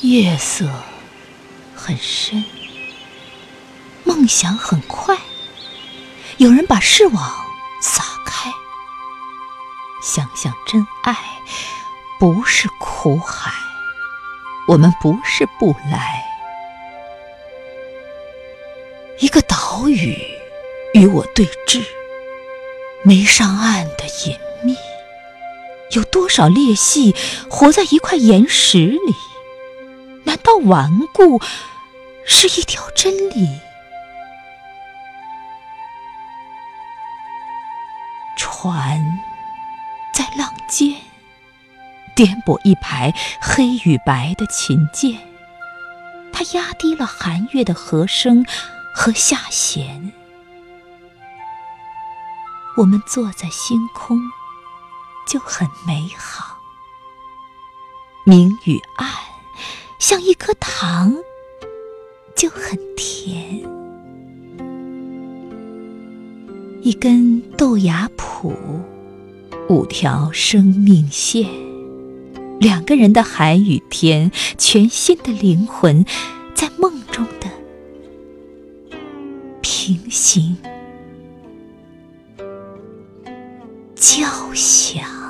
夜色很深，梦想很快。有人把视网撒开，想想真爱不是苦海，我们不是不来。一个岛屿与我对峙，没上岸的隐秘，有多少裂隙活在一块岩石里？到顽固是一条真理？船在浪尖颠簸一排黑与白的琴键，它压低了寒月的和声和下弦。我们坐在星空就很美好，明与暗像一颗糖就很甜。一根豆芽脯，五条生命线，两个人的海与天，全新的灵魂，在梦中的平行交响。